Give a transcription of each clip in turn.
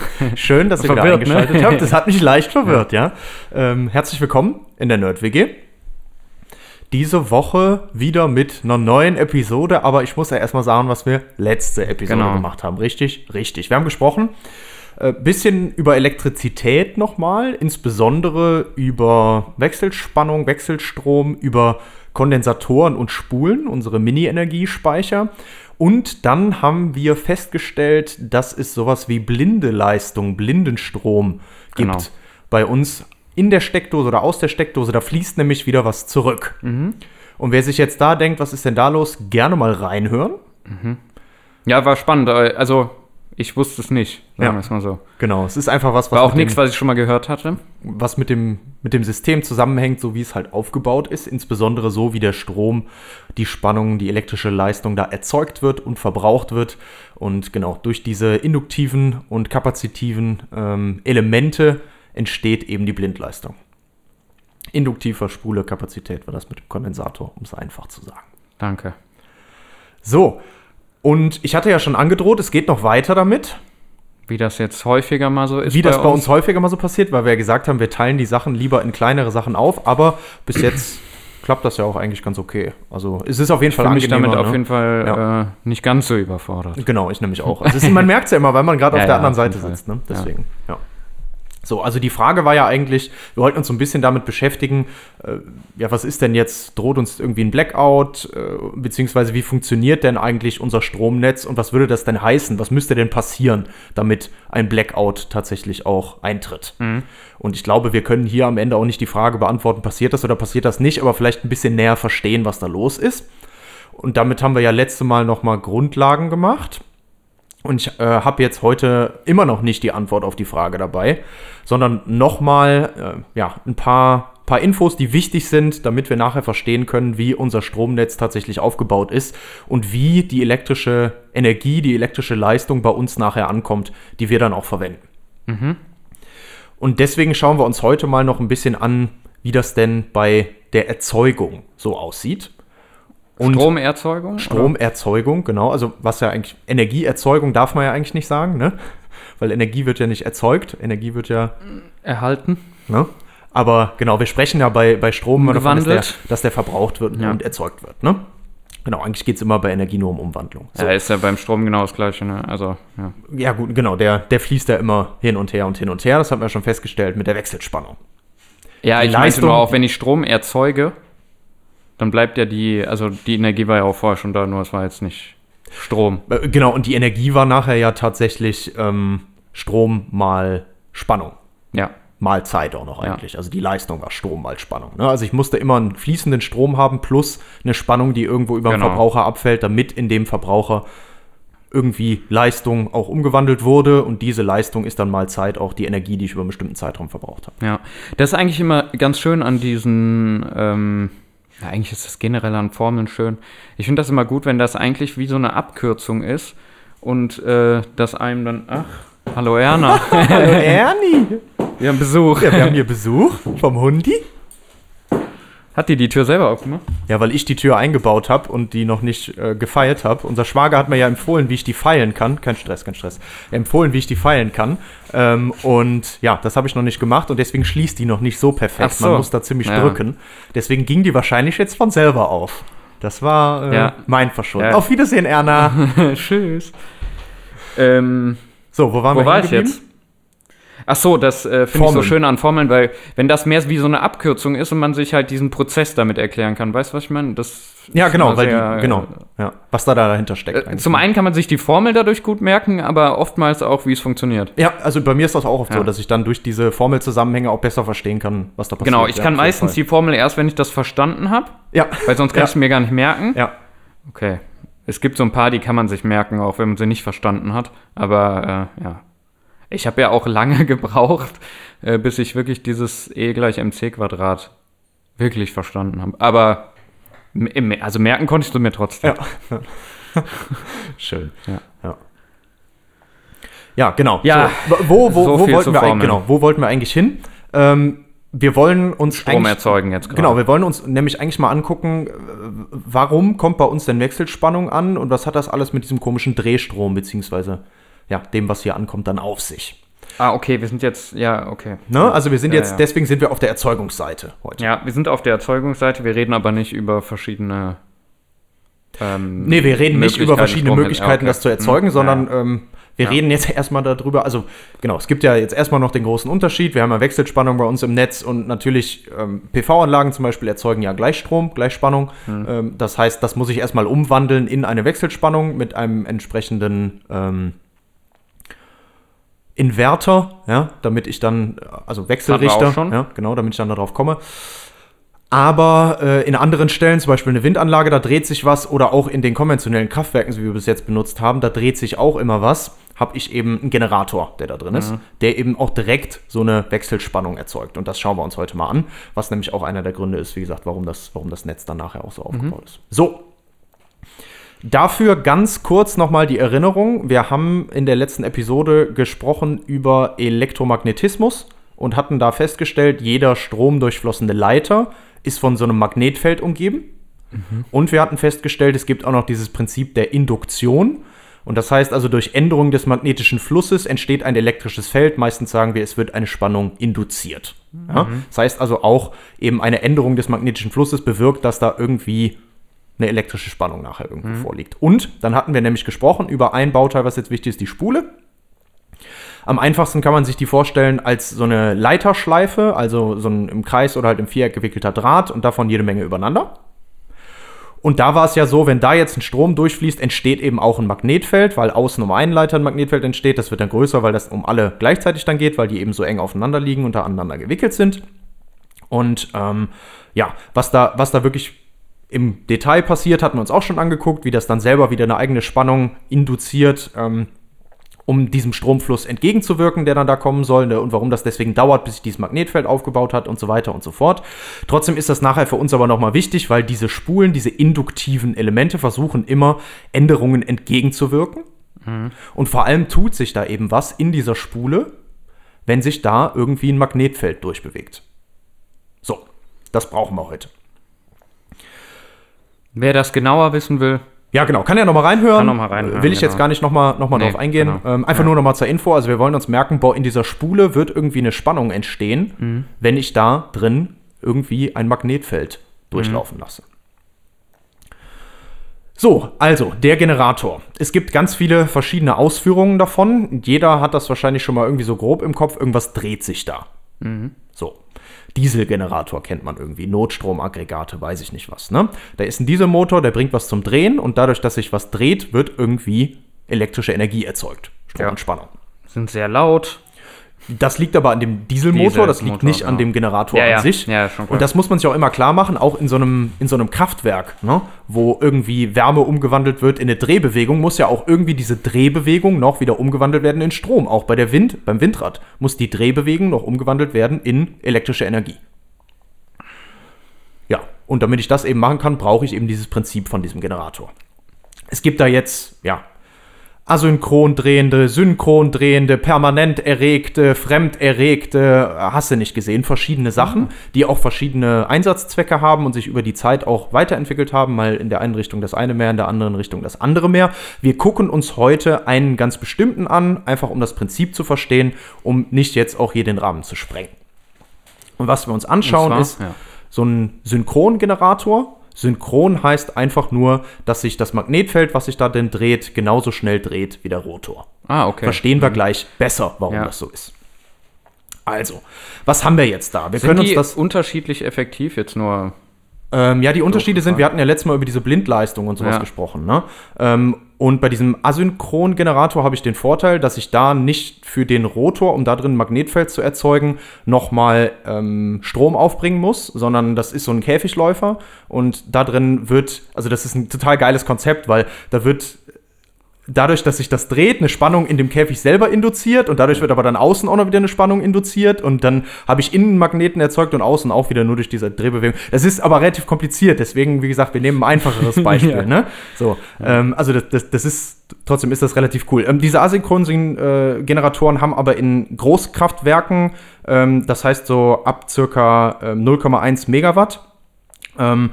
schön, dass ihr wieder ne? eingeschaltet habt. Das hat mich leicht verwirrt, ja. Ähm, herzlich willkommen in der Nerd-WG. Diese Woche wieder mit einer neuen Episode, aber ich muss ja erstmal sagen, was wir letzte Episode Genau. gemacht haben. Richtig? Richtig. Wir haben gesprochen, äh, bisschen über Elektrizität nochmal, insbesondere über Wechselspannung, Wechselstrom, über Kondensatoren und Spulen, unsere Mini-Energiespeicher. Und dann haben wir festgestellt, dass es sowas wie blinde Leistung, Blindenstrom gibt Genau. bei uns in der Steckdose oder aus der Steckdose. Da fließt nämlich wieder was zurück. Und wer sich jetzt da denkt, was ist denn da los, gerne mal reinhören. Ja, war spannend. äh, Also, ich wusste es nicht, sagen Ja. wir es mal so. Genau, es ist einfach was, was, War auch nichts, was ich schon mal gehört hatte. was mit, dem, mit dem System zusammenhängt, so wie es halt aufgebaut ist. Insbesondere so, wie der Strom, die Spannung, die elektrische Leistung da erzeugt wird und verbraucht wird. Und genau, durch diese induktiven und kapazitiven ähm, Elemente entsteht eben die Blindleistung. Induktiver Spule-Kapazität war das mit dem Kondensator, um es einfach zu sagen. Danke. So, und ich hatte ja schon angedroht, es geht noch weiter damit. Wie das jetzt häufiger mal so ist. Wie das bei uns häufiger mal so passiert, weil wir ja gesagt haben, wir teilen die Sachen lieber in kleinere Sachen auf, aber bis jetzt klappt das ja auch eigentlich ganz okay. Also es ist auf jeden Ich Fall fühle mich damit angenehmer, auf ne? jeden Fall Ja. äh, nicht ganz so überfordert. Genau, ich nämlich auch. Also ist, man merkt es ja immer, weil man gerade Ja, auf der ja, anderen Seite sitzt. Ne? Deswegen, ja. So, also die Frage war ja eigentlich, wir wollten uns so ein bisschen damit beschäftigen, äh, ja, was ist denn jetzt, droht uns irgendwie ein Blackout, äh, beziehungsweise wie funktioniert denn eigentlich unser Stromnetz und was würde das denn heißen? Was müsste denn passieren, damit ein Blackout tatsächlich auch eintritt? Und ich glaube, wir können hier am Ende auch nicht die Frage beantworten, passiert das oder passiert das nicht, aber vielleicht ein bisschen näher verstehen, was da los ist. Und damit haben wir ja letzte Mal nochmal Grundlagen gemacht. Und ich äh, habe jetzt heute immer noch nicht die Antwort auf die Frage dabei, sondern nochmal äh, ja, ein paar, paar Infos, die wichtig sind, damit wir nachher verstehen können, wie unser Stromnetz tatsächlich aufgebaut ist und wie die elektrische Energie, die elektrische Leistung bei uns nachher ankommt, die wir dann auch verwenden. Und deswegen schauen wir uns heute mal noch ein bisschen an, wie das denn bei der Erzeugung so aussieht. Und Stromerzeugung? oder? Stromerzeugung, genau. Also was ja eigentlich, Energieerzeugung darf man ja eigentlich nicht sagen, ne? Weil Energie wird ja nicht erzeugt, Energie wird ja, Erhalten. ne? Aber genau, wir sprechen ja bei, bei Strom davon, dass der, dass der verbraucht wird Ja. und erzeugt wird, ne? Genau, eigentlich geht es immer bei Energie nur um Umwandlung. So. Ja, ist ja beim Strom genau das Gleiche, ne? Also, ja. Ja, gut, genau, der, der fließt ja immer hin und her und hin und her. Das haben wir schon festgestellt mit der Wechselspannung. Ja, Die ich Leistung- nur auch, wenn ich Strom erzeuge, dann bleibt ja die, also die Energie war ja auch vorher schon da, nur es war jetzt nicht Strom. Äh, Genau, und die Energie war nachher ja tatsächlich ähm, Strom mal Spannung. Ja. mal Zeit auch noch Ja. eigentlich. Also die Leistung war Strom mal Spannung. Ne? Also ich musste immer einen fließenden Strom haben plus eine Spannung, die irgendwo über den Genau. Verbraucher abfällt, damit in dem Verbraucher irgendwie Leistung auch umgewandelt wurde und diese Leistung ist dann mal Zeit auch die Energie, die ich über einen bestimmten Zeitraum verbraucht habe. Ja, das ist eigentlich immer ganz schön an diesen, ähm, ja, eigentlich ist das generell an Formeln schön. Ich finde das immer gut, wenn das eigentlich wie so eine Abkürzung ist und äh, das einem dann, ach, hallo Erna, Hallo Ernie! wir haben Besuch. Ja, wir haben hier Besuch vom Hundi. Hat die die Tür selber aufgemacht? Ja, weil ich die Tür eingebaut habe und die noch nicht äh, gefeilt habe. Unser Schwager hat mir ja empfohlen, wie ich die feilen kann. Kein Stress, kein Stress. Empfohlen, wie ich die feilen kann. Ähm, und ja, das habe ich noch nicht gemacht und deswegen schließt die noch nicht so perfekt. So. Man muss da ziemlich Ja. drücken. Deswegen ging die wahrscheinlich jetzt von selber auf. Das war äh, Ja. mein Verschulden. Ja. Auf Wiedersehen, Erna. Tschüss. Ähm, So, wo waren Wo wir war ich jetzt? Ach so, das äh, finde ich so schön an Formeln, weil wenn das mehr wie so eine Abkürzung ist und man sich halt diesen Prozess damit erklären kann, weißt du, was ich meine? Das Ja, genau, weil sehr, die, genau, ja, was da dahinter steckt. Äh, zum einen kann man sich die Formel dadurch gut merken, aber oftmals auch, wie es funktioniert. ja, also bei mir ist das auch oft Ja. so, dass ich dann durch diese Formelzusammenhänge auch besser verstehen kann, was da passiert. Genau, ich Ja, kann meistens die Formel erst, wenn ich das verstanden habe, Ja, weil sonst kann Ja. ich es mir gar nicht merken. ja. Okay. Es gibt so ein paar, die kann man sich merken, auch wenn man sie nicht verstanden hat. Aber äh, ja. Ich habe ja auch lange gebraucht, äh, bis ich wirklich dieses E gleich mc Quadrat wirklich verstanden habe. Aber also merken konntest du mir trotzdem. Ja. Schön. Ja. Ja, ja genau. Ja, so, wo, wo, so wo wollten wir genau, wo wollten wir eigentlich hin? Ähm, wir wollen uns Strom erzeugen jetzt gerade. Genau, wir wollen uns nämlich eigentlich mal angucken, warum kommt bei uns denn Wechselspannung an und was hat das alles mit diesem komischen Drehstrom beziehungsweise ja, dem, was hier ankommt, dann auf sich. Ah, okay, wir sind jetzt, ja, okay. Ne? Also wir sind Ja, jetzt, ja. deswegen sind wir auf der Erzeugungsseite heute. Ja, wir sind auf der Erzeugungsseite, wir reden aber nicht über verschiedene. Ähm, Nee, wir reden nicht über verschiedene Strom- Möglichkeiten, okay. das zu erzeugen, Hm, sondern ja. ähm, wir reden jetzt erstmal darüber. Also, genau, es gibt ja jetzt erstmal noch den großen Unterschied. Wir haben ja Wechselspannung bei uns im Netz und natürlich ähm, PV-Anlagen zum Beispiel erzeugen ja Gleichstrom, Gleichspannung. Hm. Ähm, das heißt, das muss ich erstmal umwandeln in eine Wechselspannung mit einem entsprechenden ähm, Inverter, ja, damit ich dann, also Wechselrichter, ja, genau, damit ich dann darauf komme. Aber äh, in anderen Stellen, zum Beispiel eine Windanlage, da dreht sich was oder auch in den konventionellen Kraftwerken, so wie wir bis jetzt benutzt haben, da dreht sich auch immer was. Habe ich eben einen Generator, der da drin ist, der eben auch direkt so eine Wechselspannung erzeugt. Und das schauen wir uns heute mal an, was nämlich auch einer der Gründe ist, wie gesagt, warum das, warum das Netz dann nachher auch so aufgebaut ist. So. Dafür ganz kurz nochmal die Erinnerung. Wir haben in der letzten Episode gesprochen über Elektromagnetismus und hatten da festgestellt, jeder stromdurchflossene Leiter ist von so einem Magnetfeld umgeben. Und wir hatten festgestellt, es gibt auch noch dieses Prinzip der Induktion. Und das heißt also, durch Änderung des magnetischen Flusses entsteht ein elektrisches Feld. Meistens sagen wir, es wird eine Spannung induziert. Ja? Das heißt also auch, eben eine Änderung des magnetischen Flusses bewirkt, dass da irgendwie eine elektrische Spannung nachher irgendwo vorliegt. Und dann hatten wir nämlich gesprochen über ein Bauteil, was jetzt wichtig ist, die Spule. Am einfachsten kann man sich die vorstellen als so eine Leiterschleife, also so ein im Kreis oder halt im Viereck gewickelter Draht und davon jede Menge übereinander. Und da war es ja so, wenn da jetzt ein Strom durchfließt, entsteht eben auch ein Magnetfeld, weil außen um einen Leiter ein Magnetfeld entsteht. Das wird dann größer, weil das um alle gleichzeitig dann geht, weil die eben so eng aufeinander liegen und da aneinander gewickelt sind. Und ähm, ja, was da, was da wirklich im Detail passiert, hatten wir uns auch schon angeguckt, wie das dann selber wieder eine eigene Spannung induziert, ähm, um diesem Stromfluss entgegenzuwirken, der dann da kommen soll ne, und warum das deswegen dauert, bis sich dieses Magnetfeld aufgebaut hat und so weiter und so fort. Trotzdem ist das nachher für uns aber nochmal wichtig, weil diese Spulen, diese induktiven Elemente versuchen immer Änderungen entgegenzuwirken. Und vor allem tut sich da eben was in dieser Spule, wenn sich da irgendwie ein Magnetfeld durchbewegt. So, das brauchen wir heute. Wer das genauer wissen will, Ja, genau. Kann ja nochmal reinhören. Kann noch mal reinhören, Will ich jetzt genau. gar nicht nochmal noch mal Nee, drauf eingehen. genau. Ähm, einfach nur nochmal zur Info. Also wir wollen uns merken, boah, in dieser Spule wird irgendwie eine Spannung entstehen, Mhm. wenn ich da drin irgendwie ein Magnetfeld durchlaufen lasse. So, also der Generator. Es gibt ganz viele verschiedene Ausführungen davon. Jeder hat das wahrscheinlich schon mal irgendwie so grob im Kopf. Irgendwas dreht sich da. So. Dieselgenerator kennt man irgendwie, Notstromaggregate, weiß ich nicht was. Ne? Da ist ein Dieselmotor, der bringt was zum Drehen und dadurch, dass sich was dreht, wird irgendwie elektrische Energie erzeugt. Strom Ja. und Spannung. sind sehr laut. Das liegt aber an dem Dieselmotor, das liegt nicht an genau. dem Generator Ja, ja. an sich. Ja, schon und das muss man sich auch immer klar machen, auch in so einem, in so einem Kraftwerk, ne? wo irgendwie Wärme umgewandelt wird in eine Drehbewegung, muss ja auch irgendwie diese Drehbewegung noch wieder umgewandelt werden in Strom. Auch bei der Wind, beim Windrad muss die Drehbewegung noch umgewandelt werden in elektrische Energie. Ja, und damit ich das eben machen kann, brauche ich eben dieses Prinzip von diesem Generator. Es gibt da jetzt, ja, asynchron drehende, synchron drehende, permanent erregte, fremd erregte, hast du nicht gesehen, verschiedene Sachen, die auch verschiedene Einsatzzwecke haben und sich über die Zeit auch weiterentwickelt haben, mal in der einen Richtung das eine mehr, in der anderen Richtung das andere mehr. Wir gucken uns heute einen ganz bestimmten an, einfach um das Prinzip zu verstehen, um nicht jetzt auch hier den Rahmen zu sprengen. Und was wir uns anschauen zwar, ist ja. so ein Synchrongenerator. Synchron heißt einfach nur, dass sich das Magnetfeld, was sich da denn dreht, genauso schnell dreht wie der Rotor. Ah, okay. Verstehen wir gleich besser, warum Ja. das so ist. Also, was haben wir jetzt da? Wir Sind können uns das. unterschiedlich effektiv jetzt nur? Ähm, ja, die Unterschiede sind, wir hatten ja letztes Mal über diese Blindleistung und sowas Ja. gesprochen. Ne? Ähm, und bei diesem Asynchrongenerator habe ich den Vorteil, dass ich da nicht für den Rotor, um da drin ein Magnetfeld zu erzeugen, nochmal ähm, Strom aufbringen muss, sondern das ist so ein Käfigläufer. Und da drin wird, also das ist ein total geiles Konzept, weil da wird dadurch, dass sich das dreht, eine Spannung in dem Käfig selber induziert und dadurch wird aber dann außen auch noch wieder eine Spannung induziert und dann habe ich innen Magneten erzeugt und außen auch wieder nur durch diese Drehbewegung. Das ist aber relativ kompliziert, deswegen, wie gesagt, wir nehmen ein einfacheres Beispiel. Ja. ne? So, ähm, also das, das, das ist, trotzdem ist das relativ cool. Ähm, diese asynchronen äh, Generatoren haben aber in Großkraftwerken, ähm, das heißt so ab circa ähm, 0,1 Megawatt, ähm,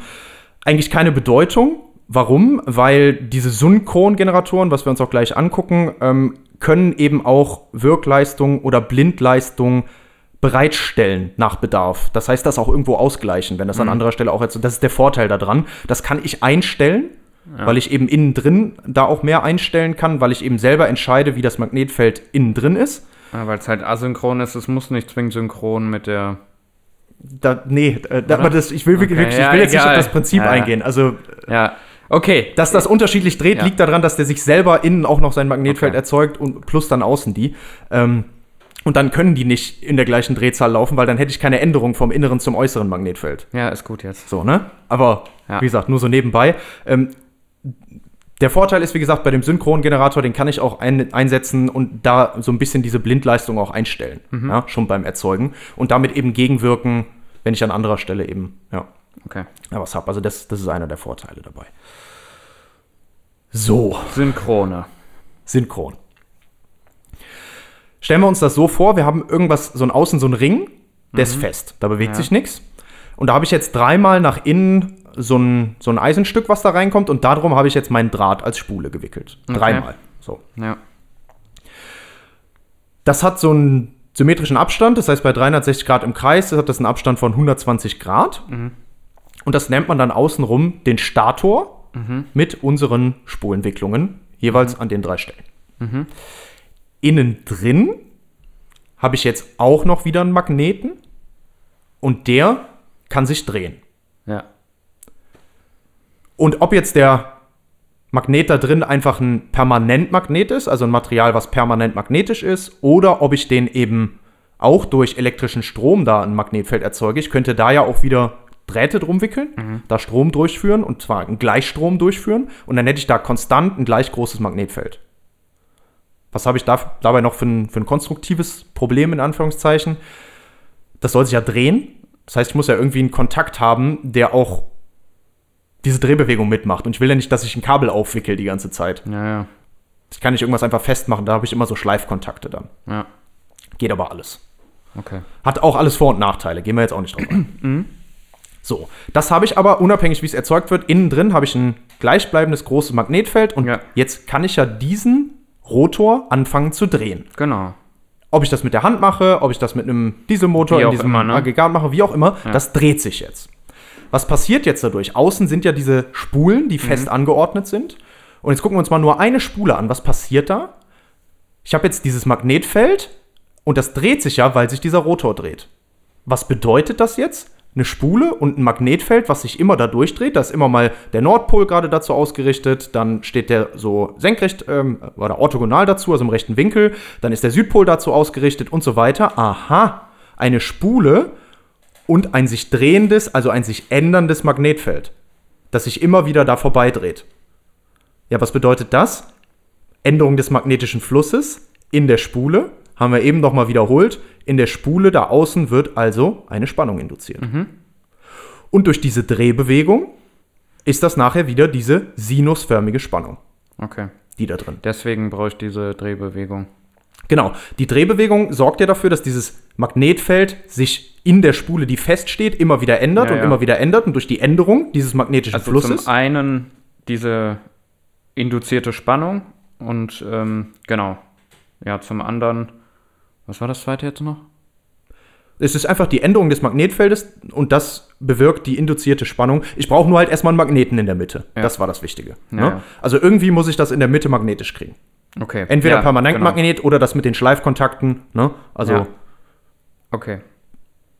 eigentlich keine Bedeutung. Warum? Weil diese Synchrongeneratoren, was wir uns auch gleich angucken, ähm, können eben auch Wirkleistung oder Blindleistung bereitstellen nach Bedarf. Das heißt, das auch irgendwo ausgleichen, wenn das an anderer Stelle auch jetzt. Das ist der Vorteil daran. Das kann ich einstellen, weil ich eben innen drin da auch mehr einstellen kann, weil ich eben selber entscheide, wie das Magnetfeld innen drin ist. Ja, Weil es halt asynchron ist, es muss nicht zwingend synchron mit der. Da, nee, äh, da, aber das, ich will wirklich, Okay, ich ja, will jetzt nicht auf egal. das Prinzip Ja, ja. eingehen. Also Ja, okay. Dass das unterschiedlich dreht, Ja. liegt daran, dass der sich selber innen auch noch sein Magnetfeld Okay. erzeugt und plus dann außen die. Ähm, und dann können die nicht in der gleichen Drehzahl laufen, weil dann hätte ich keine Änderung vom inneren zum äußeren Magnetfeld. Ja, ist gut jetzt. So, ne? Aber Ja. wie gesagt, nur so nebenbei. Ähm, der Vorteil ist, wie gesagt, bei dem Synchrongenerator, den kann ich auch ein, einsetzen und da so ein bisschen diese Blindleistung auch einstellen. Ja, schon beim Erzeugen. Und damit eben gegenwirken, wenn ich an anderer Stelle eben, ja, Okay. ja was habe. Also das, das ist einer der Vorteile dabei. So. Synchrone. synchron. Stellen wir uns das so vor, wir haben irgendwas, so ein Außen, so ein Ring, der ist fest, da bewegt Ja. sich nichts. Und da habe ich jetzt dreimal nach innen so ein, so ein Eisenstück, was da reinkommt, und darum habe ich jetzt meinen Draht als Spule gewickelt. Okay. Dreimal. So. Ja. Das hat so einen symmetrischen Abstand, das heißt bei 360 Grad im Kreis hat das einen Abstand von 120 Grad. Und das nennt man dann außenrum den Stator mit unseren Spulentwicklungen, jeweils an den drei Stellen. Innen drin habe ich jetzt auch noch wieder einen Magneten und der kann sich drehen. Ja. Und ob jetzt der Magnet da drin einfach ein Permanentmagnet ist, also ein Material, was permanent magnetisch ist, oder ob ich den eben auch durch elektrischen Strom da ein Magnetfeld erzeuge. Ich könnte da ja auch wieder Drähte drum wickeln, da Strom durchführen und zwar einen Gleichstrom durchführen und dann hätte ich da konstant ein gleich großes Magnetfeld. Was habe ich da, dabei noch für ein, für ein konstruktives Problem in Anführungszeichen? Das soll sich ja drehen. Das heißt, ich muss ja irgendwie einen Kontakt haben, der auch diese Drehbewegung mitmacht. Und ich will ja nicht, dass ich ein Kabel aufwickel die ganze Zeit. Ja, ja. Ich kann nicht irgendwas einfach festmachen, da habe ich immer so Schleifkontakte dann. Ja. Geht aber alles. Okay. Hat auch alles Vor- und Nachteile, gehen wir jetzt auch nicht drauf ein. So, das habe ich aber, unabhängig wie es erzeugt wird, innen drin habe ich ein gleichbleibendes großes Magnetfeld und Ja. jetzt kann ich ja diesen Rotor anfangen zu drehen. Genau. Ob ich das mit der Hand mache, ob ich das mit einem Dieselmotor Wie in diesem immer, ne? Aggregat mache, wie auch immer, das dreht sich jetzt. Was passiert jetzt dadurch? Außen sind ja diese Spulen, die fest angeordnet sind. Und jetzt gucken wir uns mal nur eine Spule an. Was passiert da? Ich habe jetzt dieses Magnetfeld und das dreht sich ja, weil sich dieser Rotor dreht. Was bedeutet das jetzt? Eine Spule und ein Magnetfeld, was sich immer da durchdreht. Da ist immer mal der Nordpol gerade dazu ausgerichtet. Dann steht der so senkrecht ähm, oder orthogonal dazu, also im rechten Winkel. Dann ist der Südpol dazu ausgerichtet und so weiter. Aha, eine Spule und ein sich drehendes, also ein sich änderndes Magnetfeld, das sich immer wieder da vorbeidreht. Ja, was bedeutet das? Änderung des magnetischen Flusses in der Spule, haben wir eben nochmal wiederholt. In der Spule da außen wird also eine Spannung induziert. Und durch diese Drehbewegung ist das nachher wieder diese sinusförmige Spannung, Okay. die da drin. Deswegen brauche ich diese Drehbewegung. Genau. Die Drehbewegung sorgt ja dafür, dass dieses Magnetfeld sich in der Spule, die feststeht, immer wieder ändert Ja, und ja. immer wieder ändert. Und durch die Änderung dieses magnetischen Also Flusses. zum einen diese induzierte Spannung und ähm, genau. Ja, zum anderen, was war das zweite jetzt noch? Es ist einfach die Änderung des Magnetfeldes und das bewirkt die induzierte Spannung. Ich brauche nur halt erstmal einen Magneten in der Mitte. Ja. Das war das Wichtige. Ja, ne? ja. Also irgendwie muss ich das in der Mitte magnetisch kriegen. Okay. Entweder ja, Permanentmagnet oder das mit den Schleifkontakten. Ne? Also Ja. Genau. Okay.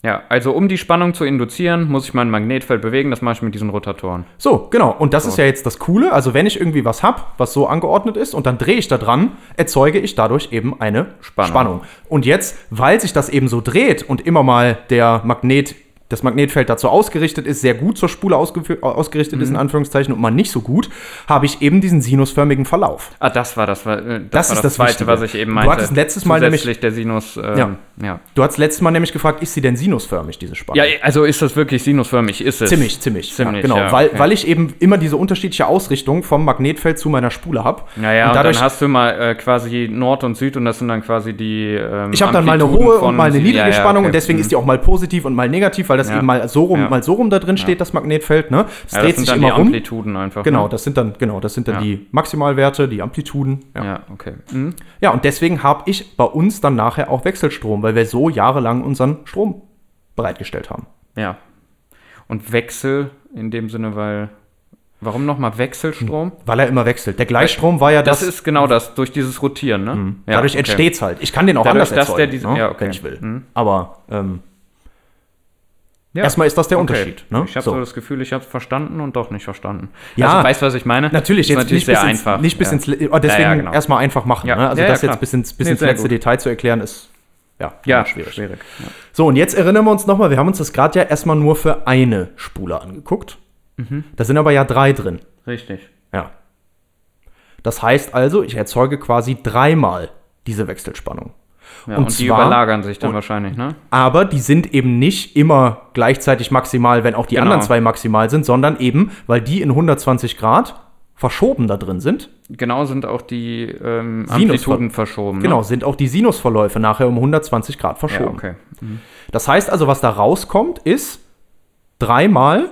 Ja, also um die Spannung zu induzieren, muss ich mein Magnetfeld bewegen. Das mache ich mit diesen Rotatoren. So, genau. Und das So. ist ja jetzt das Coole. Also, wenn ich irgendwie was habe, was so angeordnet ist, und dann drehe ich da dran, erzeuge ich dadurch eben eine Spannung. Spannung. Und jetzt, weil sich das eben so dreht und immer mal der Magnet das Magnetfeld dazu ausgerichtet ist, sehr gut zur Spule ausgerichtet ist, in Anführungszeichen, und mal nicht so gut, habe ich eben diesen sinusförmigen Verlauf. Ah, das war das, war, äh, das, Das war ist das Zweite, Wichtige. was ich eben Du meinte. hattest letztes Mal nämlich- der Sinus, ähm, Ja. ja. Du hast letztes Mal nämlich gefragt, ist sie denn sinusförmig, diese Spannung? Ja, also ist das wirklich sinusförmig? Ist es? Ziemlich, ziemlich. Ziemlich, ja, genau, ja, weil, okay. weil ich eben immer diese unterschiedliche Ausrichtung vom Magnetfeld zu meiner Spule habe. Naja, und, und dadurch, dann hast du mal äh, quasi Nord und Süd und das sind dann quasi die. Ähm, ich habe dann mal eine hohe und mal eine niedrige Spannung okay. und deswegen Mhm. ist die auch mal positiv und mal negativ, weil das Ja. eben mal so rum, Ja. mal so rum da drin steht, das Magnetfeld. Ne? Das ja, dreht das sich dann immer die rum. Amplituden einfach. Genau, ne? das sind dann, genau, das sind dann Ja. die Maximalwerte, die Amplituden. Ja, Ja, okay. Mhm. ja und deswegen habe ich bei uns dann nachher auch Wechselstrom, weil wir so jahrelang unseren Strom bereitgestellt haben. Ja. Und Wechsel in dem Sinne, weil. Warum nochmal Wechselstrom? Weil er immer wechselt. Der Gleichstrom war ja Das, das. ist genau das, durch dieses Rotieren, ne? Ja, Mhm. dadurch okay. entsteht's halt. Ich kann den auch Dadurch, anders dass der erzeugen, diese- ne, ja, okay. wenn ich will. Mhm. Aber ähm, Ja. erstmal ist das der Okay. Unterschied. Ne? Ich habe so. das Gefühl, ich habe es verstanden und doch nicht verstanden. Ja. also, weißt du, was ich meine? Natürlich, Ist jetzt nicht bis, sehr ins, einfach. nicht bis ja. ins, oh, deswegen Ja, genau. erstmal einfach machen. Ja. Ne? Also das jetzt bis ins, bis Nee, ins letzte gut. Detail zu erklären, ist ja, Ja, schwierig. schwierig. So, und jetzt erinnern wir uns nochmal, wir haben uns das gerade ja erstmal nur für eine Spule angeguckt. Mhm. Da sind aber ja drei drin. Richtig. Ja. Das heißt also, ich erzeuge quasi dreimal diese Wechselspannung. Ja, Und und, die zwar- überlagern sich dann und- wahrscheinlich, ne? Aber die sind eben nicht immer gleichzeitig maximal, wenn auch die Genau. anderen zwei maximal sind, sondern eben, weil die in 120 Grad verschoben da drin sind, Genau sind auch die ähm, Amplituden verschoben. Ne? genau, sind auch die Sinusverläufe nachher um 120 Grad Ja, verschoben. okay. Das heißt also, was da rauskommt, ist dreimal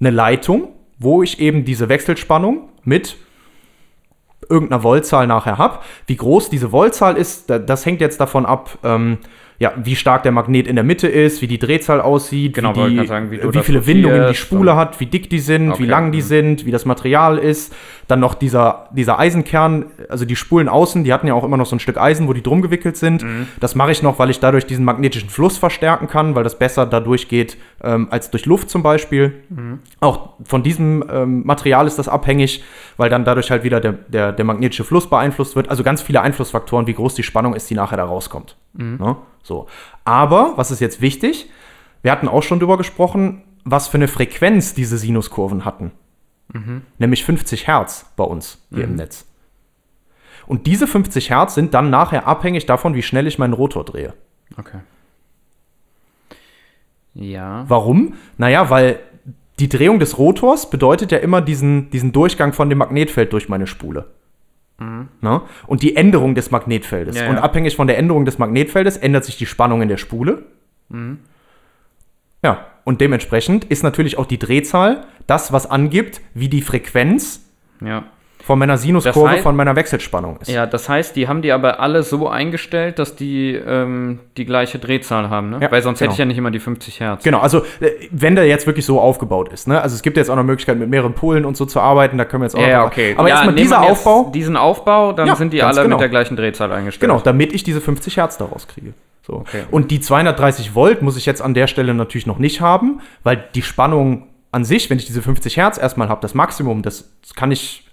eine Leitung, wo ich eben diese Wechselspannung mit irgendeiner Voltzahl nachher habe. Wie groß diese Voltzahl ist, da- das hängt jetzt davon ab, ähm, ja, wie stark der Magnet in der Mitte ist, wie die Drehzahl aussieht, Genau, wie, die, sagen, wie wie viele Windungen die Spule und- hat, wie dick die sind, wie Okay, lang die mhm. sind, wie das Material ist. Dann noch dieser, dieser Eisenkern, also die Spulen außen, die hatten ja auch immer noch so ein Stück Eisen, wo die drum gewickelt sind. Mhm. Das mache ich noch, weil ich dadurch diesen magnetischen Fluss verstärken kann, weil das besser dadurch geht ähm, als durch Luft zum Beispiel. Mhm. Auch von diesem ähm, Material ist das abhängig, weil dann dadurch halt wieder der, der, der magnetische Fluss beeinflusst wird. Also ganz viele Einflussfaktoren, wie groß die Spannung ist, die nachher da rauskommt. Ne? So. Aber, was ist jetzt wichtig? Wir hatten auch schon drüber gesprochen, was für eine Frequenz diese Sinuskurven hatten. Nämlich 50 Hertz bei uns hier im Netz. Und diese 50 Hertz sind dann nachher abhängig davon, wie schnell ich meinen Rotor drehe. Okay. Ja. Warum? Naja, weil die Drehung des Rotors bedeutet ja immer diesen, diesen Durchgang von dem Magnetfeld durch meine Spule. Ne? Und die Änderung des Magnetfeldes. Mhm. Ja. Und abhängig von der Änderung des Magnetfeldes ändert sich die Spannung in der Spule. Mhm. Ja, und dementsprechend ist natürlich auch die Drehzahl das, was angibt, wie die Frequenz Ja. Von meiner Sinuskurve Das heißt- von meiner Wechselspannung ist. Ja, das heißt, die haben die aber alle so eingestellt, dass die ähm, die gleiche Drehzahl haben, ne? Ja, Weil sonst hätte genau. ich ja nicht immer die 50 Hertz. Genau, also äh, wenn der jetzt wirklich so aufgebaut ist, ne? Also es gibt jetzt auch noch Möglichkeiten mit mehreren Polen und so zu arbeiten, da können wir jetzt auch Ja, noch okay. Aber ja, erstmal dieser Aufbau, Diesen Aufbau, dann Ja, sind die alle genau. mit der gleichen Drehzahl eingestellt. genau, damit ich diese 50 Hertz daraus kriege. So. Okay. Und die 230 Volt muss ich jetzt an der Stelle natürlich noch nicht haben, weil die Spannung an sich, wenn ich diese 50 Hertz erstmal habe, das Maximum, das kann ich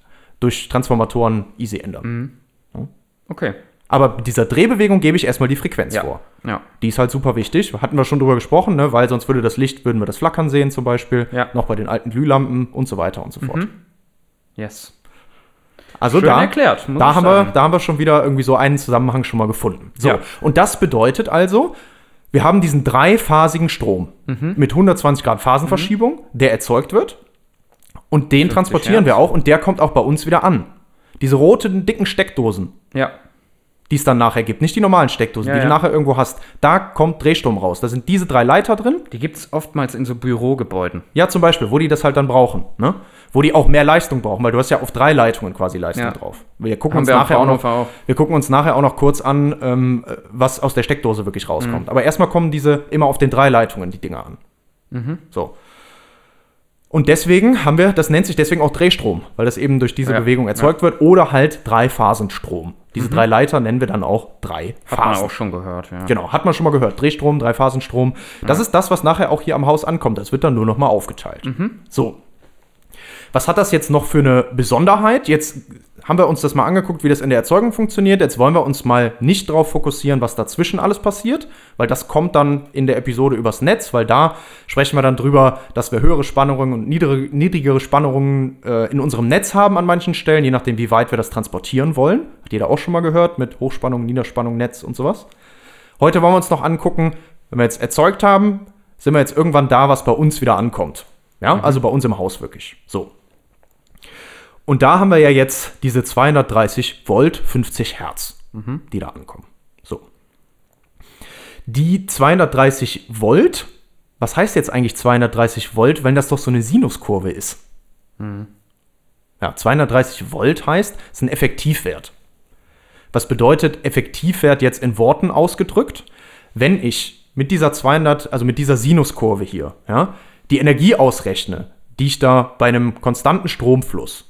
durch Transformatoren easy ändern. Mhm. Okay. Aber dieser Drehbewegung gebe ich erstmal die Frequenz Ja. vor. Ja. Die ist halt super wichtig. Hatten wir schon drüber gesprochen, ne? weil sonst würde das Licht, würden wir das Flackern sehen zum Beispiel. Ja. Noch bei den alten Glühlampen und so weiter und so fort. Yes. Also Schön da, erklärt, da, haben wir, da haben wir schon wieder irgendwie so einen Zusammenhang schon mal gefunden. So, Ja. und das bedeutet also, wir haben diesen dreiphasigen Strom Mhm. mit 120 Grad Phasenverschiebung, der erzeugt wird. Und den 50 transportieren wir auch und der kommt auch bei uns wieder an. Diese roten, dicken Steckdosen, Ja. die es dann nachher gibt, nicht die normalen Steckdosen, Ja, die du ja. nachher irgendwo hast, da kommt Drehstrom raus. Da sind diese drei Leiter drin. Die gibt es oftmals in so Bürogebäuden. Ja, zum Beispiel, wo die das halt dann brauchen. Ne? Wo die auch mehr Leistung brauchen, weil du hast ja auf drei Leitungen quasi Leistung Ja. drauf. Wir gucken, Haben uns wir nachher auch noch, auch. wir gucken uns nachher auch noch kurz an, ähm, was aus der Steckdose wirklich Mhm. rauskommt. Aber erstmal kommen diese immer auf den drei Leitungen, die Dinger an. Mhm. So. Und deswegen haben wir, das nennt sich deswegen auch Drehstrom, weil das eben durch diese Ja, Bewegung erzeugt wird. Oder halt Dreiphasenstrom. Diese drei Leiter nennen wir dann auch drei Mhm. Hat man Phasen. auch schon gehört, ja. Genau, hat man schon mal gehört. Drehstrom, Dreiphasenstrom. Das ist das, was nachher auch hier am Haus ankommt. Das wird dann nur noch mal aufgeteilt. Mhm. So. Was hat das jetzt noch für eine Besonderheit? Jetzt haben wir uns das mal angeguckt, wie das in der Erzeugung funktioniert. Jetzt wollen wir uns mal nicht darauf fokussieren, was dazwischen alles passiert, weil das kommt dann in der Episode übers Netz, weil da sprechen wir dann drüber, dass wir höhere Spannungen und niedrigere, niedrigere Spannungen äh, in unserem Netz haben an manchen Stellen, je nachdem, wie weit wir das transportieren wollen. Hat jeder auch schon mal gehört mit Hochspannung, Niederspannung, Netz und sowas. Heute wollen wir uns noch angucken, wenn wir jetzt erzeugt haben, sind wir jetzt irgendwann da, was bei uns wieder ankommt. Ja, also bei uns im Haus wirklich. So. Und da haben wir ja jetzt diese 230 Volt, 50 Hertz, die da ankommen. So. Die 230 Volt, was heißt jetzt eigentlich 230 Volt, wenn das doch so eine Sinuskurve ist? Ja, 230 Volt heißt, es ist ein Effektivwert. Was bedeutet Effektivwert jetzt in Worten ausgedrückt? Wenn ich mit dieser 200, also mit dieser Sinuskurve hier, ja, die Energie ausrechne, die ich da bei einem konstanten Stromfluss,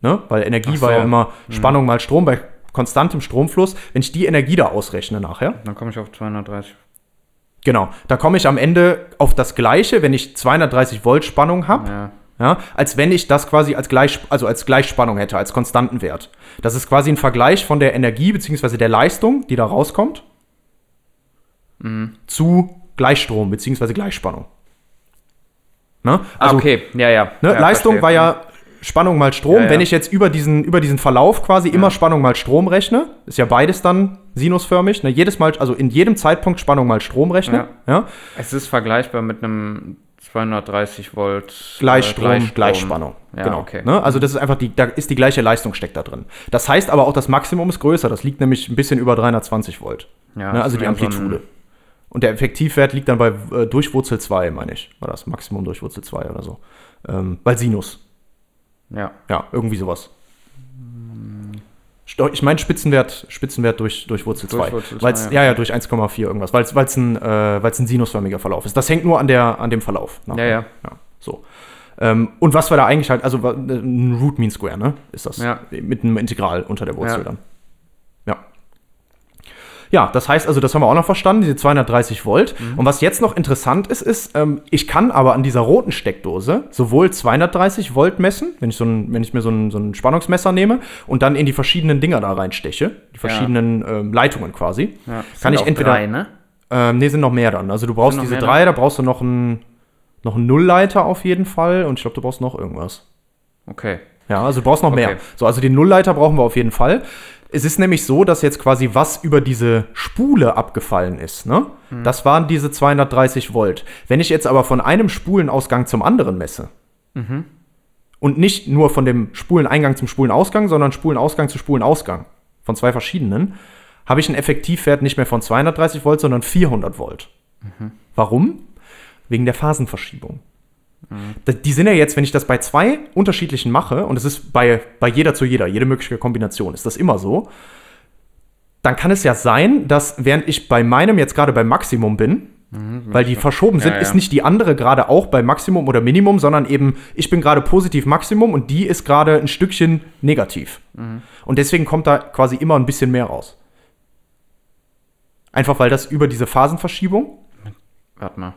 ne, weil Energie so. war ja immer Spannung mal Strom bei konstantem Stromfluss, wenn ich die Energie da ausrechne nachher, Dann komme ich auf 230. genau, da komme ich am Ende auf das gleiche, wenn ich 230 Volt Spannung habe, Ja. ja, als wenn ich das quasi als, Gleich, also als Gleichspannung hätte, als konstanten Wert. Das ist quasi ein Vergleich von der Energie bzw. der Leistung, die da rauskommt, zu Gleichstrom bzw. Gleichspannung. Ne? Also ah, okay, ja, ja. ne, ja, Leistung verstehe. war ja Spannung mal Strom. Ja, ja. Wenn ich jetzt über diesen, über diesen Verlauf quasi immer Spannung mal Strom rechne, ist ja beides dann sinusförmig. Ne? Jedes mal, also in jedem Zeitpunkt Spannung mal Strom rechne. Ja. Es ist vergleichbar mit einem 230 Volt äh, Gleichstrom, Gleichspannung. Ja, genau. okay. Ne? Also das ist einfach die, da ist die gleiche Leistung steckt da drin. Das heißt aber auch, das Maximum ist größer. Das liegt nämlich ein bisschen über 320 Volt. Ja, ne? Also die mehr so Amplitude. Und der Effektivwert liegt dann bei äh, durch Wurzel 2, meine ich. War das Maximum durch Wurzel 2 oder so. Ähm, weil Sinus. Ja, Ja, irgendwie sowas. Ich meine Spitzenwert, Spitzenwert durch, durch Wurzel Durch 2. Wurzel Weil's, zwei, ja. ja. ja, durch 1,4 irgendwas. Weil es ein, äh, weil's ein sinusförmiger Verlauf ist. Das hängt nur an, der, an dem Verlauf. ja, ja. Ja, so. Ähm, und was wir da eigentlich halt, also wa- ein Root Mean Square, ne? Ist das. Ja. Mit einem Integral unter der Wurzel Ja. dann. Ja. Ja, das heißt also, das haben wir auch noch verstanden, diese 230 Volt. Mhm. Und was jetzt noch interessant ist, ist, ähm, ich kann aber an dieser roten Steckdose sowohl 230 Volt messen, wenn ich, so ein, wenn ich mir so ein, so ein Spannungsmesser nehme und dann in die verschiedenen Dinger da reinsteche, die verschiedenen ähm, Leitungen quasi, ja. kann ich entweder. Drei, ne? Ähm, nee, sind noch mehr dann. Also du brauchst diese mehr drei, da brauchst du noch einen, noch einen Nullleiter auf jeden Fall und ich glaube, du brauchst noch irgendwas. Okay. Ja, also du brauchst noch mehr. Okay. So, also den Nullleiter brauchen wir auf jeden Fall. Es ist nämlich so, dass jetzt quasi was über diese Spule abgefallen ist. Ne? Hm. Das waren diese 230 Volt. Wenn ich jetzt aber von einem Spulenausgang zum anderen messe Mhm. und nicht nur von dem Spuleneingang zum Spulenausgang, sondern Spulenausgang zu Spulenausgang von zwei verschiedenen, habe ich einen Effektivwert nicht mehr von 230 Volt, sondern 400 Volt. Mhm. Warum? Wegen der Phasenverschiebung. Da- Die sind ja jetzt, wenn ich das bei zwei unterschiedlichen mache, und es ist bei, bei jeder zu jeder, jede mögliche Kombination, ist das immer so, dann kann es ja sein, dass während ich bei meinem jetzt gerade beim Maximum bin, weil die verschoben sind, Ja, ja. ist nicht die andere gerade auch bei Maximum oder Minimum, sondern eben ich bin gerade positiv Maximum und die ist gerade ein Stückchen negativ. Mhm. Und deswegen kommt da quasi immer ein bisschen mehr raus. Einfach weil das über diese Phasenverschiebung, Warte mal.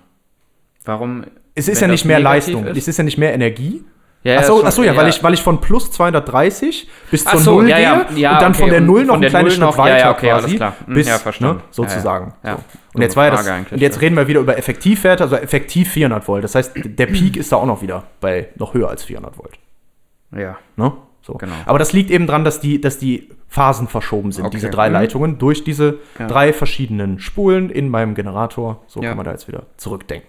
Warum? Es ist ja nicht mehr Leistung, ist? es ist ja nicht mehr Energie, Ja, Achso, schon- achso, ja, weil, ich, weil ich von plus 230 bis zur so, 0 ja, ja, gehe ja, und dann okay, von der 0 noch von ein der kleines 0 Stück noch- ja, weiter ja, okay, quasi. Hm, bis, ja, ne, sozusagen. Ja, ja. So. Und jetzt war ja das, und jetzt ja. reden wir wieder über Effektivwerte, also effektiv 400 Volt. Das heißt, der Peak ist da auch noch wieder bei noch höher als 400 Volt. Ja. Ne? So. Genau. Aber das liegt eben dran, dass die, dass die Phasen verschoben sind, Okay. diese drei Mhm. Leitungen, durch diese Ja. drei verschiedenen Spulen in meinem Generator. So Ja. kann man da jetzt wieder zurückdenken.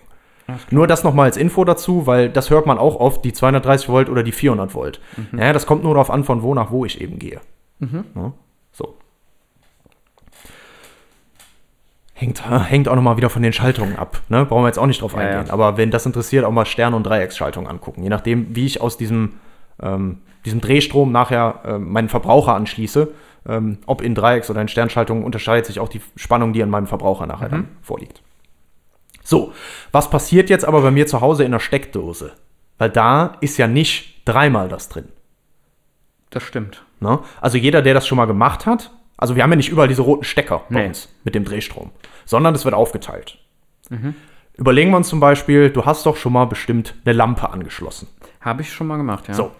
Nur das nochmal als Info dazu, weil das hört man auch oft, die 230 Volt oder die 400 Volt. Mhm. Ja, das kommt nur darauf an, von wo nach wo ich eben gehe. Ne? So. Hängt, hängt auch nochmal wieder von den Schaltungen ab. Ne? Brauchen wir jetzt auch nicht drauf Ja, eingehen. ja. Aber wenn das interessiert, auch mal Stern- und Dreiecksschaltung angucken. Je nachdem, wie ich aus diesem, ähm, diesem Drehstrom nachher ähm, meinen Verbraucher anschließe, ähm, ob in Dreiecks- oder in Sternschaltung, unterscheidet sich auch die Spannung, die an meinem Verbraucher nachher dann vorliegt. So, was passiert jetzt aber bei mir zu Hause in der Steckdose? Weil da ist ja nicht dreimal das drin. Das stimmt. Ne? Also jeder, der das schon mal gemacht hat, also wir haben ja nicht überall diese roten Stecker bei Nee. uns mit dem Drehstrom, sondern das wird aufgeteilt. Überlegen wir uns zum Beispiel, du hast doch schon mal bestimmt eine Lampe angeschlossen. Habe ich schon mal gemacht, ja. So.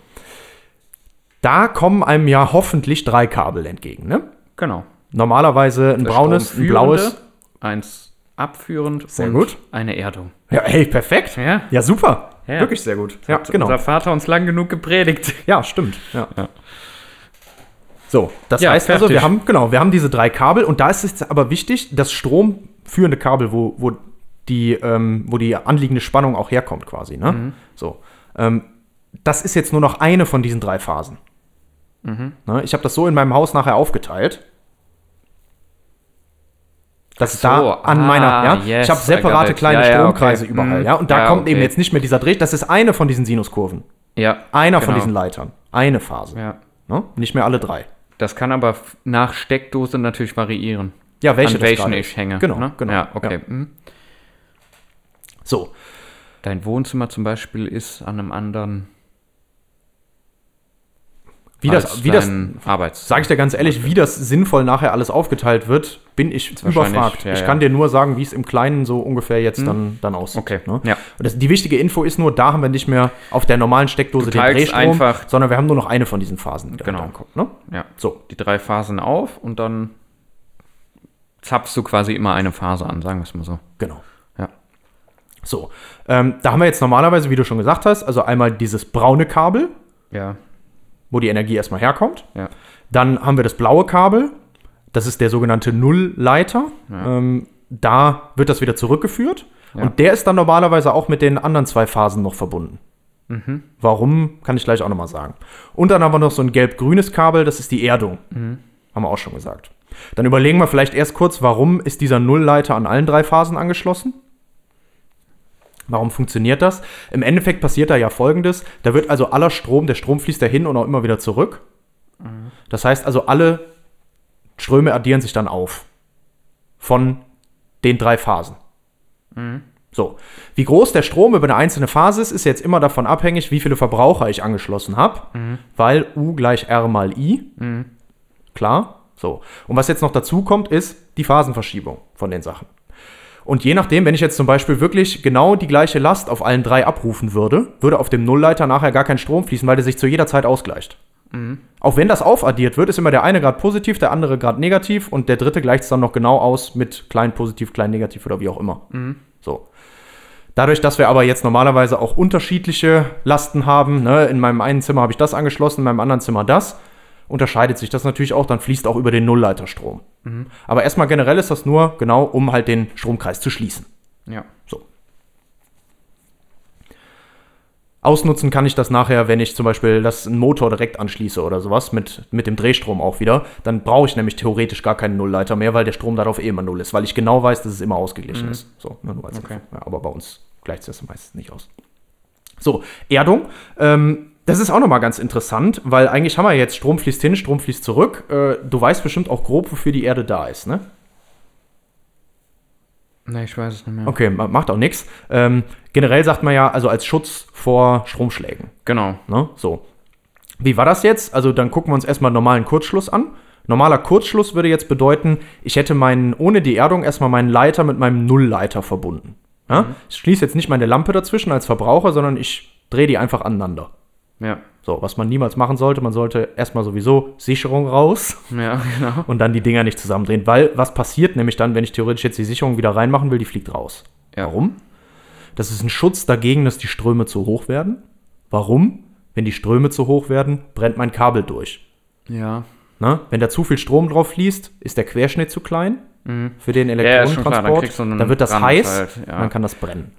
Da kommen einem ja hoffentlich drei Kabel entgegen, ne? Genau. Normalerweise ein Das braunes, ein blaues. Eins abführend Sehr und gut. eine Erdung. Ja, hey, perfekt. Ja. Ja, super. Ja. Wirklich sehr gut. Ja, Hat genau. unser Vater uns lang genug gepredigt. Ja, stimmt. Ja. Ja. So, das Ja, heißt also, fertig. wir haben, genau, wir haben diese drei Kabel und da ist es aber wichtig, das stromführende Kabel, wo, wo, die, ähm, wo die anliegende Spannung auch herkommt, quasi. Ne? Mhm. So. Ähm, das ist jetzt nur noch eine von diesen drei Phasen. Mhm. Ne? Ich habe das so in meinem Haus nachher aufgeteilt. Das ist so, da an ah, meiner, ja. yes, ich habe separate kleine Ja, Stromkreise okay. überall, Mhm. ja. Und da kommt eben okay. jetzt nicht mehr dieser Dreh. Das ist eine von diesen Sinuskurven. Ja. Einer von genau. diesen Leitern. Eine Phase. Ja. Ne? Nicht mehr alle drei. Das kann aber nach Steckdose natürlich variieren. Ja, welche an welchen ich hänge. Genau, ne? genau. Ja, okay. Ja. mhm. So, Dein Wohnzimmer zum Beispiel ist an einem anderen. Wie das, wie das, Arbeits. sage ich dir ganz ehrlich, wie das sinnvoll nachher alles aufgeteilt wird, bin ich überfragt. ja, ich kann dir nur sagen, wie es im Kleinen so ungefähr jetzt dann, dann aussieht. Okay, Ne? ja. Und das, die wichtige Info ist nur, da haben wir nicht mehr auf der normalen Steckdose den Drehstrom, einfach- sondern wir haben nur noch eine von diesen Phasen, die Genau. kommt. Ne? Ja. So, Die drei Phasen auf und dann zapfst du quasi immer eine Phase an, sagen wir es mal so. genau. Ja. So, ähm, da haben wir jetzt normalerweise, wie du schon gesagt hast, also einmal dieses braune Kabel, Ja. Wo die Energie erstmal herkommt. Ja. Dann haben wir das blaue Kabel. Das ist der sogenannte Nullleiter. Ähm, da wird das wieder zurückgeführt. Ja. Und der ist dann normalerweise auch mit den anderen zwei Phasen noch verbunden. Mhm. Warum, kann ich gleich auch nochmal sagen. Und dann haben wir noch so ein gelb-grünes Kabel, das ist die Erdung. Mhm. Haben wir auch schon gesagt. Dann überlegen wir vielleicht erst kurz, warum ist dieser Nullleiter an allen drei Phasen angeschlossen? Warum funktioniert das? Im Endeffekt passiert da ja folgendes: Da wird also aller Strom, der Strom fließt dahin und auch immer wieder zurück. Das heißt also, alle Ströme addieren sich dann auf. Von den drei Phasen. So. Wie groß der Strom über eine einzelne Phase ist, ist jetzt immer davon abhängig, wie viele Verbraucher ich angeschlossen habe. Weil U gleich R mal I. Klar. So. Und was jetzt noch dazu kommt, ist die Phasenverschiebung von den Sachen. Und je nachdem, wenn ich jetzt zum Beispiel wirklich genau die gleiche Last auf allen drei abrufen würde, würde auf dem Nullleiter nachher gar kein Strom fließen, weil der sich zu jeder Zeit ausgleicht. Auch wenn das aufaddiert wird, ist immer der eine Grad positiv, der andere Grad negativ und der dritte gleicht es dann noch genau aus mit klein positiv, klein negativ oder wie auch immer. So. Dadurch, dass wir aber jetzt normalerweise auch unterschiedliche Lasten haben, ne, in meinem einen Zimmer habe ich das angeschlossen, in meinem anderen Zimmer das, unterscheidet sich das natürlich auch, dann fließt auch über den Nullleiter Strom. Aber erstmal generell ist das nur genau, um halt den Stromkreis zu schließen. Ja. So. Ausnutzen kann ich das nachher, wenn ich zum Beispiel das einen Motor direkt anschließe oder sowas, mit, mit dem Drehstrom auch wieder. Dann brauche ich nämlich theoretisch gar keinen Nullleiter mehr, weil der Strom darauf eh immer null ist, weil ich genau weiß, dass es immer ausgeglichen ist. So, nur als Okay. Ja, aber bei uns gleicht es meistens nicht aus. So, Erdung. Ähm, das ist auch nochmal ganz interessant, weil eigentlich haben wir jetzt Strom fließt hin, Strom fließt zurück. Äh, du weißt bestimmt auch grob, wofür die Erde da ist, ne? Nee, ich weiß es nicht mehr. Okay, ma- macht auch nichts. Ähm, generell sagt man ja, also als Schutz vor Stromschlägen. Genau. Ne? So. Wie war das jetzt? Also dann gucken wir uns erstmal einen normalen Kurzschluss an. Normaler Kurzschluss würde jetzt bedeuten, ich hätte meinen, ohne die Erdung erstmal meinen Leiter mit meinem Nullleiter verbunden. Ja? Ich schließe jetzt nicht meine Lampe dazwischen als Verbraucher, sondern ich drehe die einfach aneinander. Ja. So, was man niemals machen sollte, man sollte erstmal sowieso Sicherung raus Ja, genau. und dann die Dinger nicht zusammendrehen. Weil was passiert nämlich dann, wenn ich theoretisch jetzt die Sicherung wieder reinmachen will, die fliegt raus. Ja. Warum? Das ist ein Schutz dagegen, dass die Ströme zu hoch werden. Warum? Wenn die Ströme zu hoch werden, brennt mein Kabel durch. Ja. Ne? Wenn da zu viel Strom drauf fließt, ist der Querschnitt zu klein für den Mhm. Ja, klar, dann Elektronentransport. dann wird das Brand heiß, halt, ja. dann kann das brennen.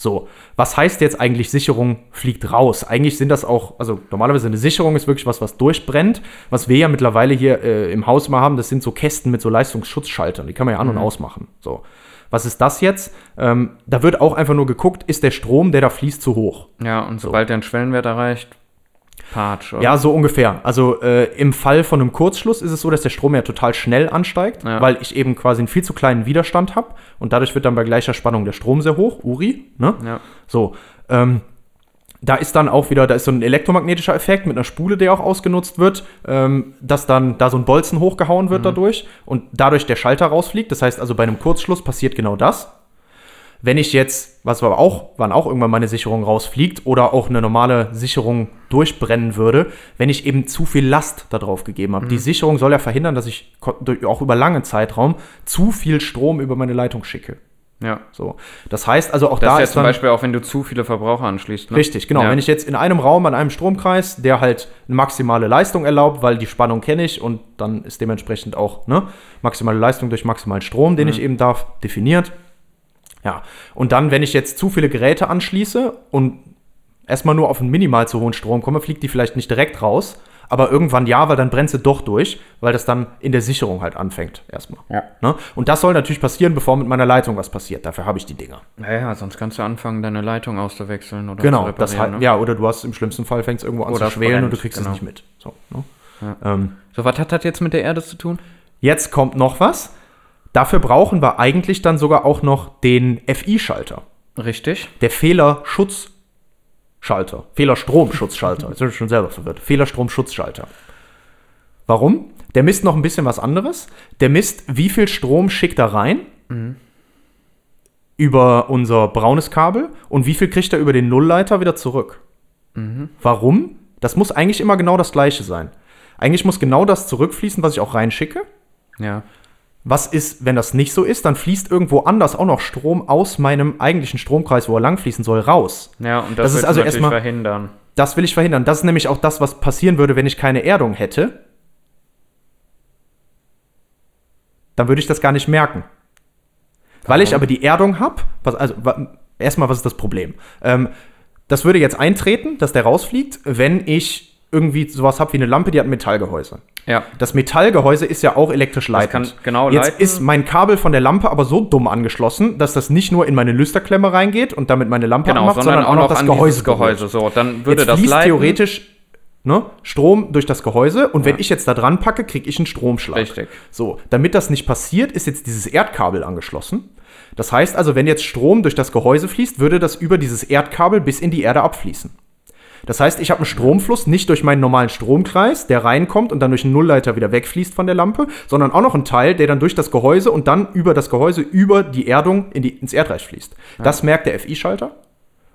So, was heißt jetzt eigentlich Sicherung fliegt raus? Eigentlich sind das auch, also normalerweise eine Sicherung ist wirklich was, was durchbrennt. Was wir ja mittlerweile hier äh, im Haus mal haben, das sind so Kästen mit so Leistungsschutzschaltern. Die kann man ja an- und ausmachen. So. Was ist das jetzt? Ähm, da wird auch einfach nur geguckt, ist der Strom, der da fließt, zu hoch? Ja, und sobald der einen Schwellenwert erreicht, Patsch. oder? Ja, so ungefähr. Also äh, im Fall von einem Kurzschluss ist es so, dass der Strom ja total schnell ansteigt, Ja. weil ich eben quasi einen viel zu kleinen Widerstand habe und dadurch wird dann bei gleicher Spannung der Strom sehr hoch, Uri. Ne? Ja. So, ähm, da ist dann auch wieder, da ist so ein elektromagnetischer Effekt mit einer Spule, der auch ausgenutzt wird, ähm, dass dann da so ein Bolzen hochgehauen wird dadurch und dadurch der Schalter rausfliegt. Das heißt also, bei einem Kurzschluss passiert genau das. Wenn ich jetzt, was aber auch, wann auch irgendwann meine Sicherung rausfliegt oder auch eine normale Sicherung durchbrennen würde, wenn ich eben zu viel Last darauf gegeben habe. Die Sicherung soll ja verhindern, dass ich auch über langen Zeitraum zu viel Strom über meine Leitung schicke. Ja. So. Das heißt also auch Das da ist ja ist zum dann, Beispiel auch, wenn du zu viele Verbraucher anschließt. Ne? Richtig, genau. Ja. Wenn ich jetzt in einem Raum an einem Stromkreis, der halt eine maximale Leistung erlaubt, weil die Spannung kenne ich und dann ist dementsprechend auch ne, maximale Leistung durch maximalen Strom, den ich eben darf, definiert. Ja, und dann, wenn ich jetzt zu viele Geräte anschließe und erstmal nur auf einen minimal zu hohen Strom komme, fliegt die vielleicht nicht direkt raus, aber irgendwann ja, weil dann brennt sie doch durch, weil das dann in der Sicherung halt anfängt erstmal. Ja. Ne? Und das soll natürlich passieren, bevor mit meiner Leitung was passiert. Dafür habe ich die Dinger. Naja, sonst kannst du anfangen, deine Leitung auszuwechseln oder Genau, zu das reparieren. halt, ne? ja, oder du hast im schlimmsten Fall fängst irgendwo an Oder zu schwelen und du brennt, kriegst genau. es nicht mit. So, ne? ähm, So, was hat das jetzt mit der Erde zu tun? jetzt kommt noch was. Dafür brauchen wir eigentlich dann sogar auch noch den FI-Schalter. Richtig. Der Fehlerschutzschalter. Fehlerstromschutzschalter. Jetzt bin ich schon selber verwirrt. Fehlerstromschutzschalter. Warum? Der misst noch ein bisschen was anderes. Der misst, wie viel Strom schickt er rein über unser braunes Kabel und wie viel kriegt er über den Nullleiter wieder zurück. Warum? Das muss eigentlich immer genau das gleiche sein. Eigentlich muss genau das zurückfließen, was ich auch reinschicke. Ja. Was ist, wenn das nicht so ist, dann fließt irgendwo anders auch noch Strom aus meinem eigentlichen Stromkreis, wo er langfließen soll, raus. Ja, und das, Das ist also erstmal- verhindern. Das will ich verhindern. Das ist nämlich auch das, was passieren würde, wenn ich keine Erdung hätte. Dann würde ich das gar nicht merken. Weil ich Warum? aber die Erdung habe, was, also erstmal, was ist das Problem? Ähm, das würde jetzt eintreten, dass der rausfliegt, wenn ich irgendwie sowas habe wie eine Lampe, die hat ein Metallgehäuse. Ja. Das Metallgehäuse ist ja auch elektrisch leitend. kann genau Jetzt leiten. ist mein Kabel von der Lampe aber so dumm angeschlossen, dass das nicht nur in meine Lüsterklemme reingeht und damit meine Lampe Genau, anmacht, sondern, auch noch das an Gehäuse Gehäuse. So, dann würde Jetzt das fließt leiten. theoretisch ne, Strom durch das Gehäuse und wenn ich jetzt da dran packe, kriege ich einen Stromschlag. Richtig. So, damit das nicht passiert, ist jetzt dieses Erdkabel angeschlossen. Das heißt also, wenn jetzt Strom durch das Gehäuse fließt, würde das über dieses Erdkabel bis in die Erde abfließen. Das heißt, ich habe einen Stromfluss nicht durch meinen normalen Stromkreis, der reinkommt und dann durch einen Nullleiter wieder wegfließt von der Lampe, sondern auch noch einen Teil, der dann durch das Gehäuse und dann über das Gehäuse über die Erdung in die, ins Erdreich fließt. Das merkt der FI-Schalter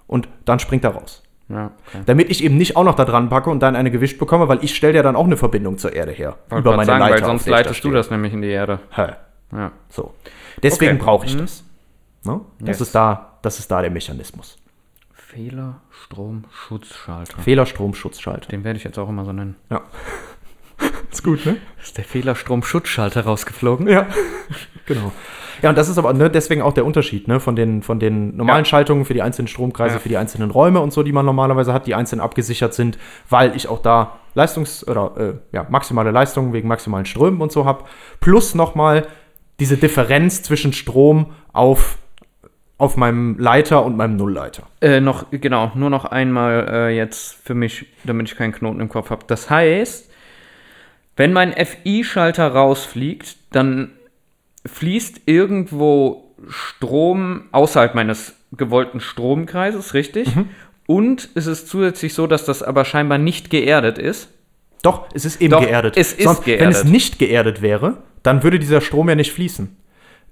und dann springt er raus. Ja, okay. Damit ich eben nicht auch noch da dran packe und dann eine gewischt bekomme, weil ich stelle ja dann auch eine Verbindung zur Erde her. Wollte grad sagen, weil sonst da leitest du das nämlich in die Erde. Hä. Ja. So. Deswegen Okay. brauche ich Mhm. das. Ne? Das, Yes. ist da, das ist da der Mechanismus. Fehler, Strom, Schutzschalter. Fehlerstromschutzschalter. Den werde ich jetzt auch immer so nennen. Ja. ist gut, ne? Ist der Fehlerstrom-Schutzschalter rausgeflogen? Ja. genau. Ja, und das ist aber ne, deswegen auch der Unterschied ne, von, den, von den normalen Ja. Schaltungen für die einzelnen Stromkreise, Ja. für die einzelnen Räume und so, die man normalerweise hat, die einzeln abgesichert sind, weil ich auch da Leistungs- oder äh, ja, maximale Leistungen wegen maximalen Strömen und so habe. Plus nochmal diese Differenz zwischen Strom auf, auf meinem Leiter und meinem Nullleiter. Äh, noch, genau, nur noch einmal äh, jetzt für mich, damit ich keinen Knoten im Kopf habe. Das heißt, wenn mein FI-Schalter rausfliegt, dann fließt irgendwo Strom außerhalb meines gewollten Stromkreises, richtig? Mhm. Und es ist zusätzlich so, dass das aber scheinbar nicht geerdet ist. Doch, es ist eben Doch, geerdet. es ist Sonst, Wenn es geerdet. nicht geerdet wäre, dann würde dieser Strom ja nicht fließen.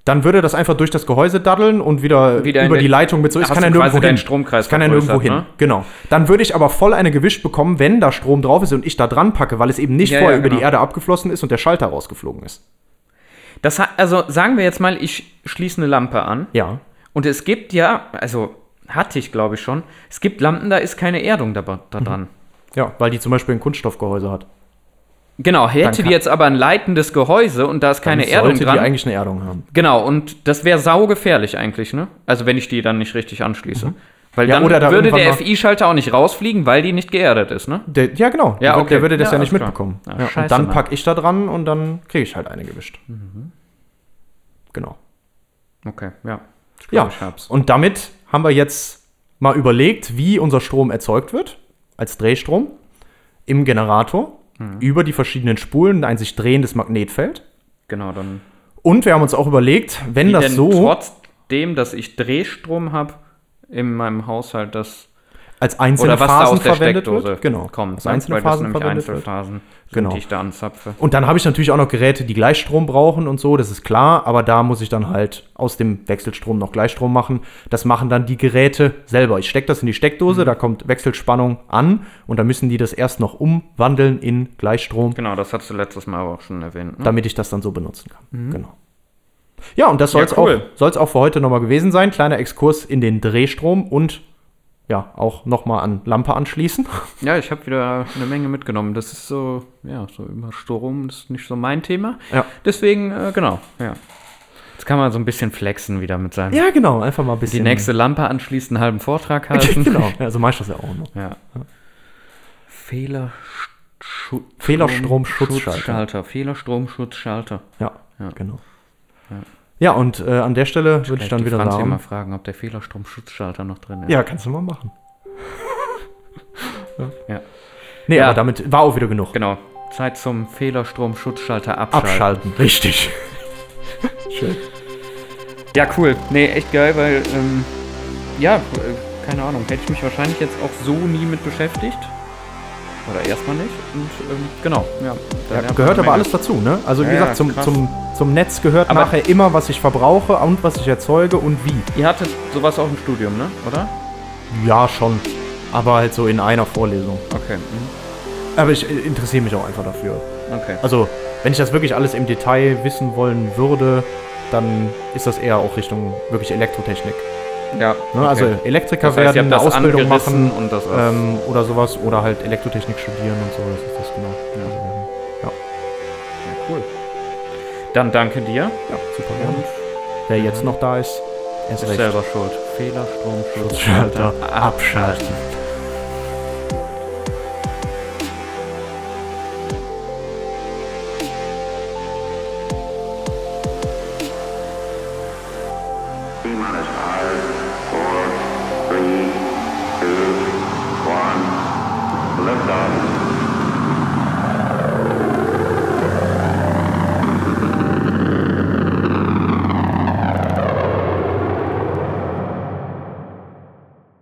Dann würde das einfach durch das Gehäuse daddeln und wieder, Wieder über die Leitung mit so. Es kann ja nirgendwo hin. Stromkreis Es kann ja nirgendwo hin. ne? Genau. Dann würde ich aber voll eine gewischt bekommen, wenn da Strom drauf ist und ich da dran packe, weil es eben nicht Ja, vorher ja, über die genau. Erde abgeflossen ist und der Schalter rausgeflogen ist. Das hat, also sagen wir jetzt mal, ich schließe eine Lampe an. Ja. Und es gibt ja, also hatte ich glaube ich schon, es gibt Lampen, da ist keine Erdung da, da Mhm. dran. Ja, weil die zum Beispiel ein Kunststoffgehäuse hat. Genau, hätte die jetzt aber ein leitendes Gehäuse und da ist keine Dann Erdung dran. die eigentlich eine Erdung haben. genau, und das wäre saugefährlich eigentlich, ne? Also wenn ich die dann nicht richtig anschließe. Weil Mhm. Ja, dann oder da würde der FI-Schalter auch nicht rausfliegen, weil die nicht geerdet ist, ne? Der, ja, genau. Ja, okay. der würde das Ja, ja, nicht klar. mitbekommen. Ja, Ja, scheiße, und dann Mann. packe ich da dran und dann kriege ich halt eine gewischt. Mhm. Genau. Okay, ja. Ja, und damit haben wir jetzt mal überlegt, wie unser Strom erzeugt wird, als Drehstrom, im Generator, Mhm. über die verschiedenen Spulen, ein sich drehendes Magnetfeld. Genau, dann. Und wir haben uns auch überlegt, wenn Wie das denn so, trotzdem, dass ich Drehstrom habe in meinem Haushalt, das. Als einzelne Oder was da Phasen aus der verwendet Steckdose wird. Genau. kommt. Als ne? einzelne Weil das Phasen nämlich verwendet wird. Einzelphasen sind, Genau. die ich da anzapfe. Und dann habe ich natürlich auch noch Geräte, die Gleichstrom brauchen und so, das ist klar, aber da muss ich dann halt aus dem Wechselstrom noch Gleichstrom machen. Das machen dann die Geräte selber. Ich stecke das in die Mhm. Steckdose, da kommt Wechselspannung an und dann müssen die das erst noch umwandeln in Gleichstrom, Genau, das hast du letztes Mal aber auch schon erwähnt. Ne? damit ich das dann so benutzen kann. Genau. Ja, und das soll es Mhm. Ja, cool. auch, soll's auch für heute nochmal gewesen sein. Kleiner Exkurs in den Drehstrom und ja, auch nochmal an Lampe anschließen. Ja, ich habe wieder eine Menge mitgenommen. Das ist so, ja, so über Strom, das ist nicht so mein Thema. Ja. Deswegen, äh, genau, ja. Jetzt kann man so ein bisschen flexen wieder mit seinem. Ja, genau, einfach mal ein bisschen. Die nächste Lampe anschließen, einen halben Vortrag halten. genau, ja, so mache ich das ja auch noch. Ja. Fehler. Schu- Fehlerstromschutzschalter. Schutzschalter. Fehlerstromschutzschalter. Ja, Ja. genau. Ja, und äh, an der Stelle würde ich dann wieder Franzi sagen. mal fragen, ob der Fehlerstromschutzschalter noch drin ist. Ja, kannst du mal machen. Ja. Nee, Ja. aber damit war auch wieder genug. Genau. Zeit zum Fehlerstromschutzschalter abschalten. Abschalten, richtig. Schön. Ja, cool. Nee, echt geil, weil, ähm, ja, äh, keine Ahnung, hätte ich mich wahrscheinlich jetzt auch so nie mit beschäftigt. Oder erstmal nicht. Und ähm, genau, ja. Ja, gehört aber alles dazu, ne? Also wie Ja, gesagt, ja, zum, krass. zum, zum Netz gehört Aber- nachher immer, was ich verbrauche und was ich erzeuge und wie. Ihr hattet sowas auch im Studium, ne? Oder? Ja, schon. Aber halt so in einer Vorlesung. Okay. Mhm. Aber ich äh, interessiere mich auch einfach dafür. Okay. Also, wenn ich das wirklich alles im Detail wissen wollen würde, dann ist das eher auch Richtung wirklich Elektrotechnik. Ja. Ne? Also okay. Elektriker Das heißt, werden eine Ausbildung machen und das ähm, oder sowas oder halt Elektrotechnik studieren und so. Das ist das genau. Ja. Dann danke dir. ja super gerne. Und Wer jetzt noch da ist, ist recht. selber schuld. Fehlerstromschutzschalter Schalter abschalten.